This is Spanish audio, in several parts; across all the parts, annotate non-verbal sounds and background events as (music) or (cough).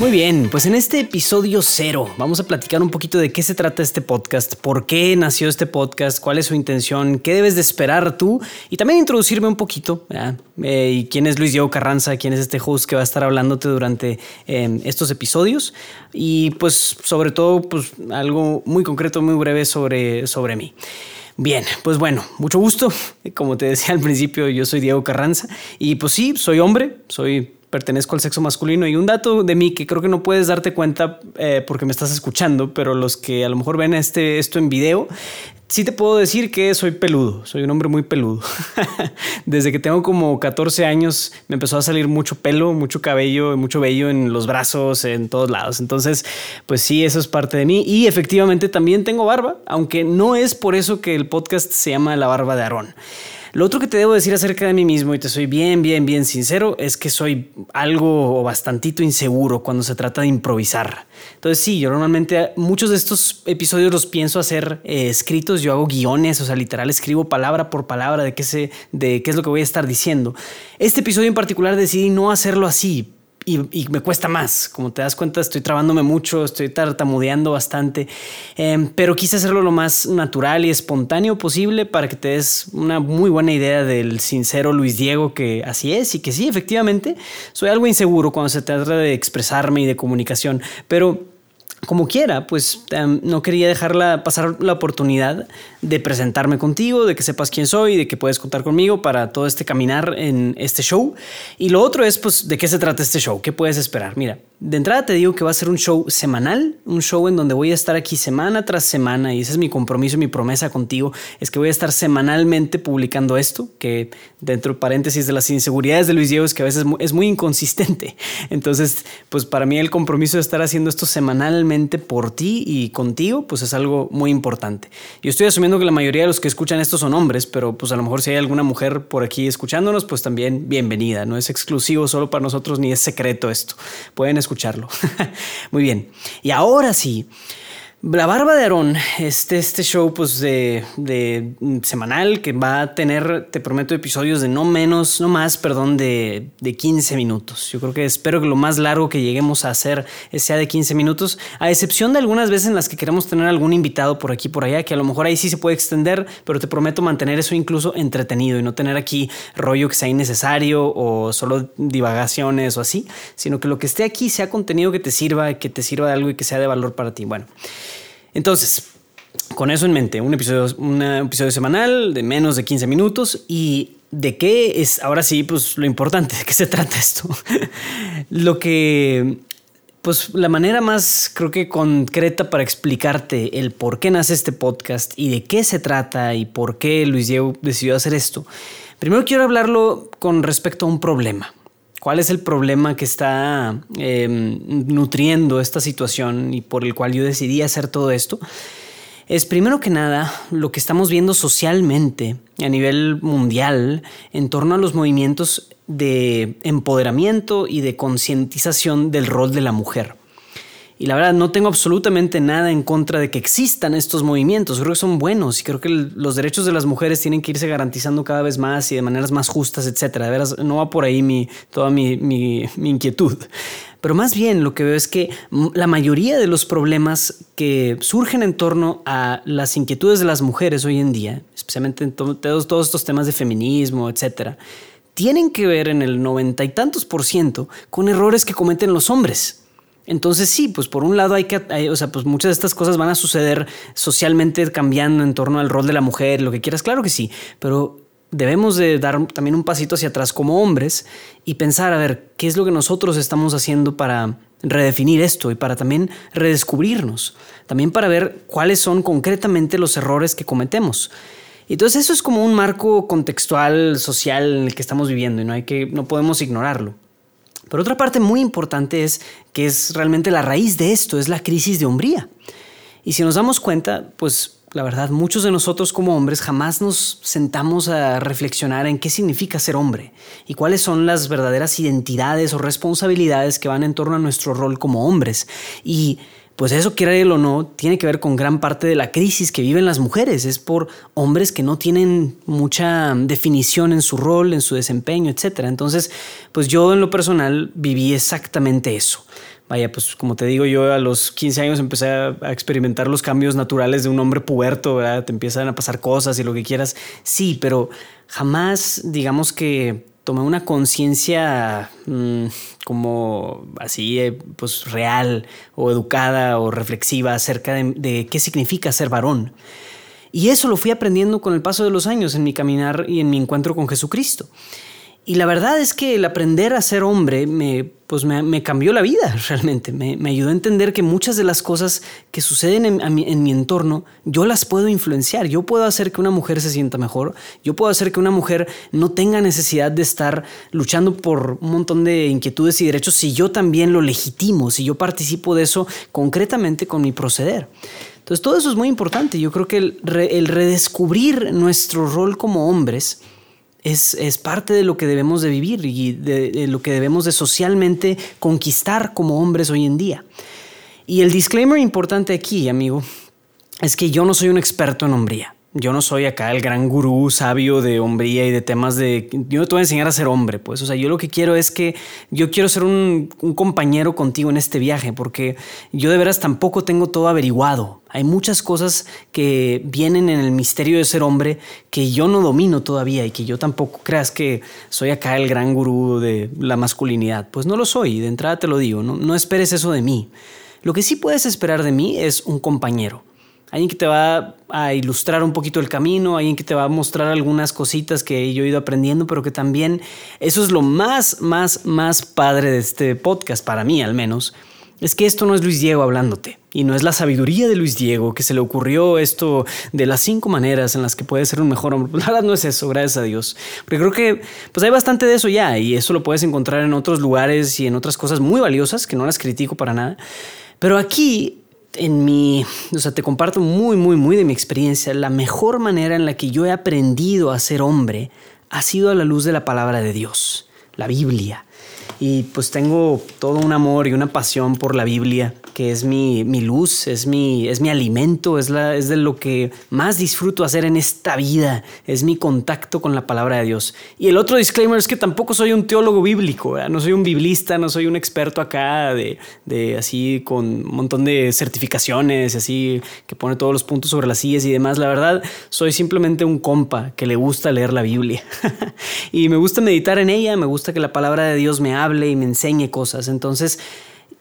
Muy bien, pues en este episodio cero vamos a platicar un poquito de qué se trata este podcast, por qué nació este podcast, cuál es su intención, qué debes de esperar tú y también introducirme un poquito eh, y quién es Luis Diego Carranza, quién es este host que va a estar hablándote durante em, estos episodios y pues sobre todo pues algo muy concreto, muy breve sobre, sobre mí. Bien, pues bueno, mucho gusto. (laughs) Como te decía al principio, yo soy Diego Carranza y pues sí, soy hombre, soy pertenezco al sexo masculino. Y un dato de mí que creo que no puedes darte cuenta eh, porque me estás escuchando, pero los que a lo mejor ven este, esto en video, sí te puedo decir que soy peludo, soy un hombre muy peludo. (laughs) Desde que tengo como 14 años me empezó a salir mucho pelo, mucho cabello, mucho vello en los brazos, en todos lados. Entonces, pues sí, eso es parte de mí. Y efectivamente también tengo barba, aunque no es por eso que el podcast se llama La Barba de Aarón. Lo otro que te debo decir acerca de mí mismo, y te soy bien, bien, bien sincero, es que soy algo bastantito inseguro cuando se trata de improvisar. Entonces sí, yo normalmente muchos de estos episodios los pienso hacer eh, escritos, yo hago guiones, o sea, literal escribo palabra por palabra de qué, de qué es lo que voy a estar diciendo. Este episodio en particular decidí no hacerlo así y, me cuesta más. Como te das cuenta, estoy trabándome mucho, estoy tartamudeando bastante, em, pero quise hacerlo lo más natural y espontáneo posible para que te des una muy buena idea del sincero Luis Diego que así es y que sí, efectivamente, soy algo inseguro cuando se trata de expresarme y de comunicación, pero como quiera, pues em, no quería dejarla pasar la oportunidad de presentarme contigo, de que sepas quién soy, de que puedes contar conmigo para todo este caminar en este show. Y lo otro es, pues, de qué se trata este show, qué puedes esperar. Mira, de entrada te digo que va a ser un show semanal, un show en donde voy a estar aquí semana tras semana y ese es mi compromiso, mi promesa contigo, es que voy a estar semanalmente publicando esto, que dentro de paréntesis de las inseguridades de Luis Diego es que a veces es muy inconsistente. (laughs) Entonces, pues para mí el compromiso de estar haciendo esto semanalmente por ti y contigo, pues es algo muy importante. Yo estoy asumiendo que la mayoría de los que escuchan esto son hombres, pero pues a lo mejor si hay alguna mujer por aquí escuchándonos, pues también bienvenida. No es exclusivo solo para nosotros ni es secreto esto. Pueden escucharlo. (laughs) Muy bien. Y ahora sí, la Barba de Aarón, este, este show pues de, de, semanal que va a tener, te prometo, episodios de no menos, no más, perdón, de, de 15 minutos. Yo creo que espero que lo más largo que lleguemos a hacer sea de 15 minutos, a excepción de algunas veces en las que queremos tener algún invitado por aquí por allá, que a lo mejor ahí sí se puede extender, pero te prometo mantener eso incluso entretenido y no tener aquí rollo que sea innecesario o solo divagaciones o así, sino que lo que esté aquí sea contenido que te sirva, que te sirva de algo y que sea de valor para ti. Bueno. Entonces, con eso en mente, un episodio, un episodio semanal de menos de 15 minutos y de qué es, ahora sí, pues lo importante, de qué se trata esto. (laughs) lo que, pues la manera más, creo que concreta para explicarte el por qué nace este podcast y de qué se trata y por qué Luis Diego decidió hacer esto. Primero quiero hablarlo con respecto a un problema. ¿Cuál es el problema que está em, nutriendo esta situación y por el cual yo decidí hacer todo esto? Es primero que nada lo que estamos viendo socialmente a nivel mundial en torno a los movimientos de empoderamiento y de concientización del rol de la mujer. Y la verdad, no tengo absolutamente nada en contra de que existan estos movimientos. Creo que son buenos y creo que los derechos de las mujeres tienen que irse garantizando cada vez más y de maneras más justas, etc. De veras, no va por ahí mi, toda mi, inquietud. Pero más bien lo que veo es que la mayoría de los problemas que surgen en torno a las inquietudes de las mujeres hoy en día, especialmente en todos, estos temas de feminismo, etc., tienen que ver en el noventa y tantos por ciento con errores que cometen los hombres. Entonces sí, pues por un lado hay que, o sea, pues muchas de estas cosas van a suceder socialmente cambiando en torno al rol de la mujer, lo que quieras, claro que sí, pero debemos de dar también un pasito hacia atrás como hombres y pensar, a ver, ¿qué es lo que nosotros estamos haciendo para redefinir esto y para también redescubrirnos? También para ver cuáles son concretamente los errores que cometemos. Entonces eso es como un marco contextual social en el que estamos viviendo y no hay que no podemos ignorarlo. Pero otra parte muy importante es que es realmente la raíz de esto, es la crisis de hombría. Y si nos damos cuenta, pues la verdad, muchos de nosotros como hombres jamás nos sentamos a reflexionar en qué significa ser hombre y cuáles son las verdaderas identidades o responsabilidades que van en torno a nuestro rol como hombres. Y pues eso, quiera o no, tiene que ver con gran parte de la crisis que viven las mujeres. Es por hombres que no tienen mucha definición en su rol, en su desempeño, etc. Entonces, pues yo en lo personal viví exactamente eso. Vaya, pues como te digo, yo a los 15 años empecé a, experimentar los cambios naturales de un hombre puberto, ¿verdad? Te empiezan a pasar cosas y lo que quieras. Sí, pero jamás, digamos que tomé una conciencia mm, como así, eh, pues real o educada o reflexiva acerca de, qué significa ser varón. Y eso lo fui aprendiendo con el paso de los años en mi caminar y en mi encuentro con Jesucristo. Y la verdad es que el aprender a ser hombre me, pues me, cambió la vida (laughs) realmente. Me, ayudó a entender que muchas de las cosas que suceden en, mi, en, mi, entorno, yo las puedo influenciar. Yo puedo hacer que una mujer se sienta mejor. Yo puedo hacer que una mujer no tenga necesidad de estar luchando por un montón de inquietudes y derechos si yo también lo legitimo, si yo participo de eso concretamente con mi proceder. Entonces todo eso es muy importante. Yo creo que el redescubrir nuestro rol como hombres, es, parte de lo que debemos de vivir y de, lo que debemos de socialmente conquistar como hombres hoy en día. Y el disclaimer importante aquí, amigo, es que yo no soy un experto en hombría. Yo no soy acá el gran gurú sabio de hombría y de temas de... Yo no te voy a enseñar a ser hombre, pues. O sea, yo lo que quiero es que yo quiero ser un, compañero contigo en este viaje, porque yo de veras tampoco tengo todo averiguado. Hay muchas cosas que vienen en el misterio de ser hombre que yo no domino todavía y que yo tampoco creas que soy acá el gran gurú de la masculinidad. Pues no lo soy, de entrada te lo digo, no, no esperes eso de mí. Lo que sí puedes esperar de mí es un compañero alguien que te va a ilustrar un poquito el camino, alguien que te va a mostrar algunas cositas que yo he ido aprendiendo, pero que también eso es lo más, más, más padre de este podcast, para mí al menos, es que esto no es Luis Diego hablándote y no es la sabiduría de Luis Diego que se le ocurrió esto de las cinco maneras en las que puedes ser un mejor hombre. (laughs) La verdad no es eso, gracias a Dios. Porque creo que pues hay bastante de eso ya y eso lo puedes encontrar en otros lugares y en otras cosas muy valiosas que no las critico para nada. Pero aquí en mi, o sea, te comparto muy, muy, muy de mi experiencia. La mejor manera en la que yo he aprendido a ser hombre ha sido a la luz de la palabra de Dios, la Biblia. Y pues tengo todo un amor y una pasión por la Biblia que es mi, luz, es mi, es mi alimento, es, la, es de lo que más disfruto hacer en esta vida, es mi contacto con la palabra de Dios. Y el otro disclaimer es que tampoco soy un teólogo bíblico, no soy un biblista, no soy un experto acá de, de así con un montón de certificaciones, así que pone todos los puntos sobre las sillas y demás. La verdad, soy simplemente un compa que le gusta leer la Biblia (laughs) y me gusta meditar en ella, me gusta que la palabra de Dios me hable y me enseñe cosas. Entonces,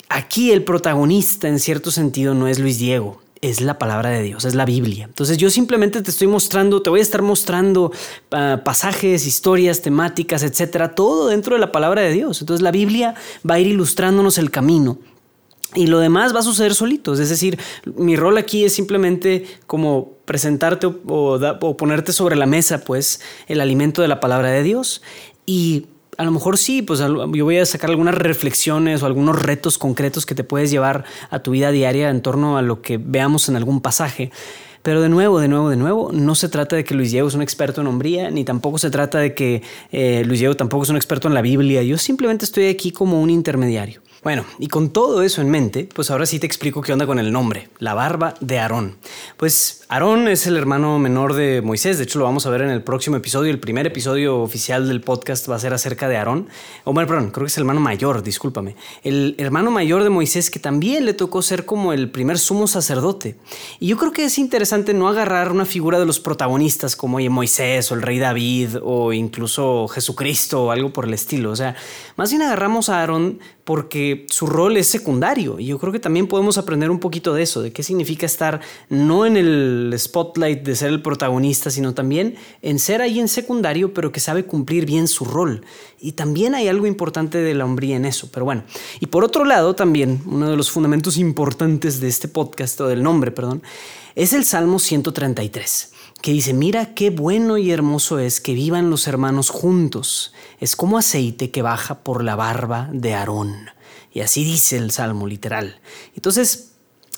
Aquí el protagonista en cierto sentido no es Luis Diego, es la palabra de Dios, es la Biblia. Entonces yo simplemente te estoy mostrando, te voy a estar mostrando ah, pasajes, historias, temáticas, etcétera, todo dentro de la palabra de Dios. Entonces la Biblia va a ir ilustrándonos el camino. Y lo demás va a suceder solito. Es decir, mi rol aquí es simplemente como presentarte o, o ponerte sobre la mesa, pues, el alimento de la palabra de Dios. Y a lo mejor sí, pues yo voy a sacar algunas reflexiones o algunos retos concretos que te puedes llevar a tu vida diaria en torno a lo que veamos en algún pasaje. Pero de nuevo, de nuevo, de nuevo, no se trata de que Luis Diego es un experto en hombría, ni tampoco se trata de que eh, Luis Diego tampoco es un experto en la Biblia. Yo simplemente estoy aquí como un intermediario. Bueno, y con todo eso en mente, pues ahora sí te explico qué onda con el nombre, la barba de Aarón. Pues Aarón es el hermano menor de Moisés, de hecho lo vamos a ver en el próximo episodio, el primer episodio oficial del podcast va a ser acerca de Aarón. O bueno, perdón, creo que es el hermano mayor, discúlpame. El hermano mayor de Moisés que también le tocó ser como el primer sumo sacerdote. Y yo creo que es interesante no agarrar una figura de los protagonistas como Moisés o el rey David o incluso Jesucristo o algo por el estilo. O sea, más bien agarramos a Aarón porque su rol es secundario. Y yo creo que también podemos aprender un poquito de eso, de qué significa estar no en el spotlight de ser el protagonista, sino también en ser ahí en secundario, pero que sabe cumplir bien su rol. Y también hay algo importante de la hombría en eso. Pero bueno, y por otro lado también, uno de los fundamentos importantes de este podcast, o del nombre, perdón, es el Salmo 133 que dice, mira qué bueno y hermoso es que vivan los hermanos juntos. Es como aceite que baja por la barba de Aarón. Y así dice el Salmo literal. Entonces,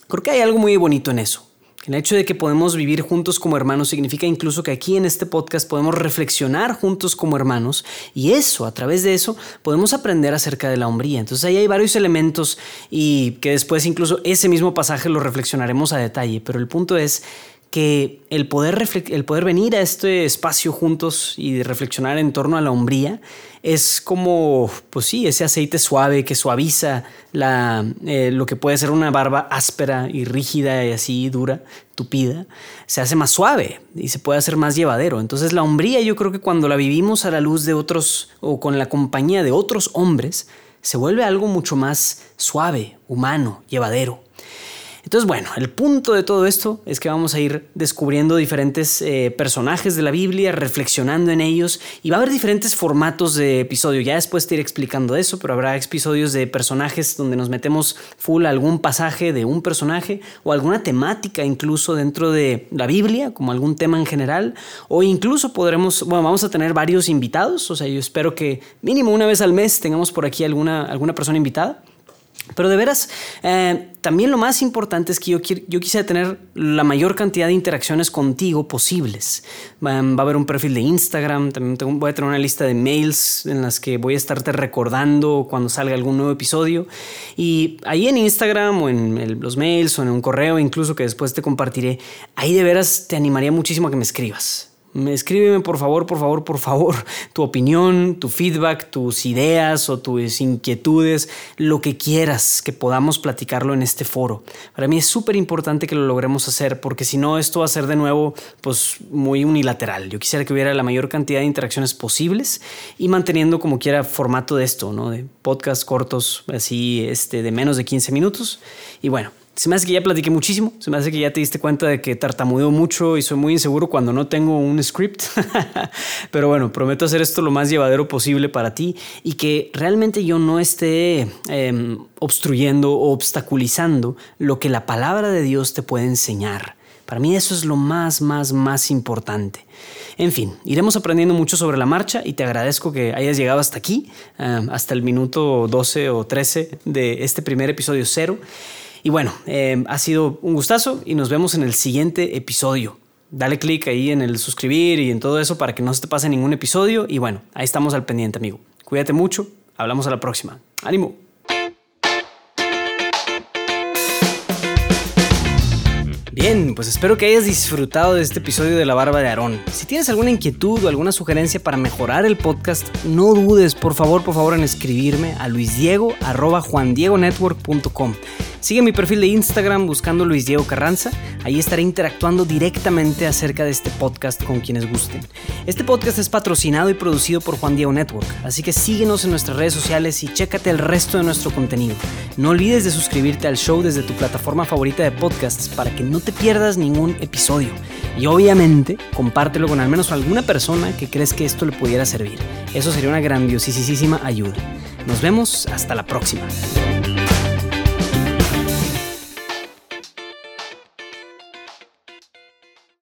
creo que hay algo muy bonito en eso. El hecho de que podemos vivir juntos como hermanos significa incluso que aquí en este podcast podemos reflexionar juntos como hermanos y eso, a través de eso, podemos aprender acerca de la hombría. Entonces ahí hay varios elementos y que después incluso ese mismo pasaje lo reflexionaremos a detalle, pero el punto es que el poder, el poder venir a este espacio juntos y reflexionar en torno a la hombría es como, pues sí, ese aceite suave que suaviza la, eh, lo que puede ser una barba áspera y rígida y así dura, tupida, se hace más suave y se puede hacer más llevadero. Entonces la hombría yo creo que cuando la vivimos a la luz de otros o con la compañía de otros hombres, se vuelve algo mucho más suave, humano, llevadero. Entonces, bueno, el punto de todo esto es que vamos a ir descubriendo diferentes eh, personajes de la Biblia, reflexionando en ellos y va a haber diferentes formatos de episodio. Ya después te iré explicando eso, pero habrá episodios de personajes donde nos metemos full a algún pasaje de un personaje o alguna temática incluso dentro de la Biblia, como algún tema en general, o incluso podremos, bueno, vamos a tener varios invitados, o sea, yo espero que mínimo una vez al mes tengamos por aquí alguna, alguna persona invitada. Pero de veras, eh, también lo más importante es que yo, yo quisiera tener la mayor cantidad de interacciones contigo posibles. va a haber un perfil de Instagram, también voy a tener una lista de mails en las que voy a estarte recordando cuando salga algún nuevo episodio. Y ahí en Instagram o en los mails o en un correo incluso que después te compartiré, ahí de veras te animaría muchísimo a que me escribas. Escríbeme por favor, por favor, por favor, (laughs) tu opinión, tu feedback, tus ideas o tus inquietudes, lo que quieras que podamos platicarlo en este foro. Para mí es súper importante que lo logremos hacer porque si no esto va a ser de nuevo pues muy unilateral. Yo quisiera que hubiera la mayor cantidad de interacciones posibles y manteniendo como quiera formato de esto, ¿no? De podcast cortos así este, de menos de 15 minutos. Y bueno, se me hace que ya platiqué muchísimo, se me hace que ya te diste cuenta de que tartamudeo mucho y soy muy inseguro cuando no tengo un script. (laughs) Pero bueno, prometo hacer esto lo más llevadero posible para ti y que realmente yo no esté em, obstruyendo o obstaculizando lo que la palabra de Dios te puede enseñar. Para mí eso es lo más, más, más importante. En fin, iremos aprendiendo mucho sobre la marcha y te agradezco que hayas llegado hasta aquí, em, hasta el minuto 12 o 13 de este primer episodio cero. Y bueno, eh, ha sido un gustazo y nos vemos en el siguiente episodio. Dale click ahí en el suscribir y en todo eso para que no se te pase ningún episodio. Y bueno, ahí estamos al pendiente, amigo. Cuídate mucho. Hablamos a la próxima. ¡Ánimo! Bien, pues espero que hayas disfrutado de este episodio de La Barba de Aarón. Si tienes alguna inquietud o alguna sugerencia para mejorar el podcast, no dudes, por favor, por favor, en escribirme a luisdiego.juandiegonetwork.com. Sigue mi perfil de Instagram buscando Luis Diego Carranza. Ahí estaré interactuando directamente acerca de este podcast con quienes gusten. Este podcast es patrocinado y producido por Juan Diego Network, así que síguenos en nuestras redes sociales y chécate el resto de nuestro contenido. No olvides de suscribirte al show desde tu plataforma favorita de podcasts para que no te pierdas ningún episodio. Y obviamente, compártelo con al menos alguna persona que crees que esto le pudiera servir. Eso sería una grandiosísima ayuda. Nos vemos hasta la próxima.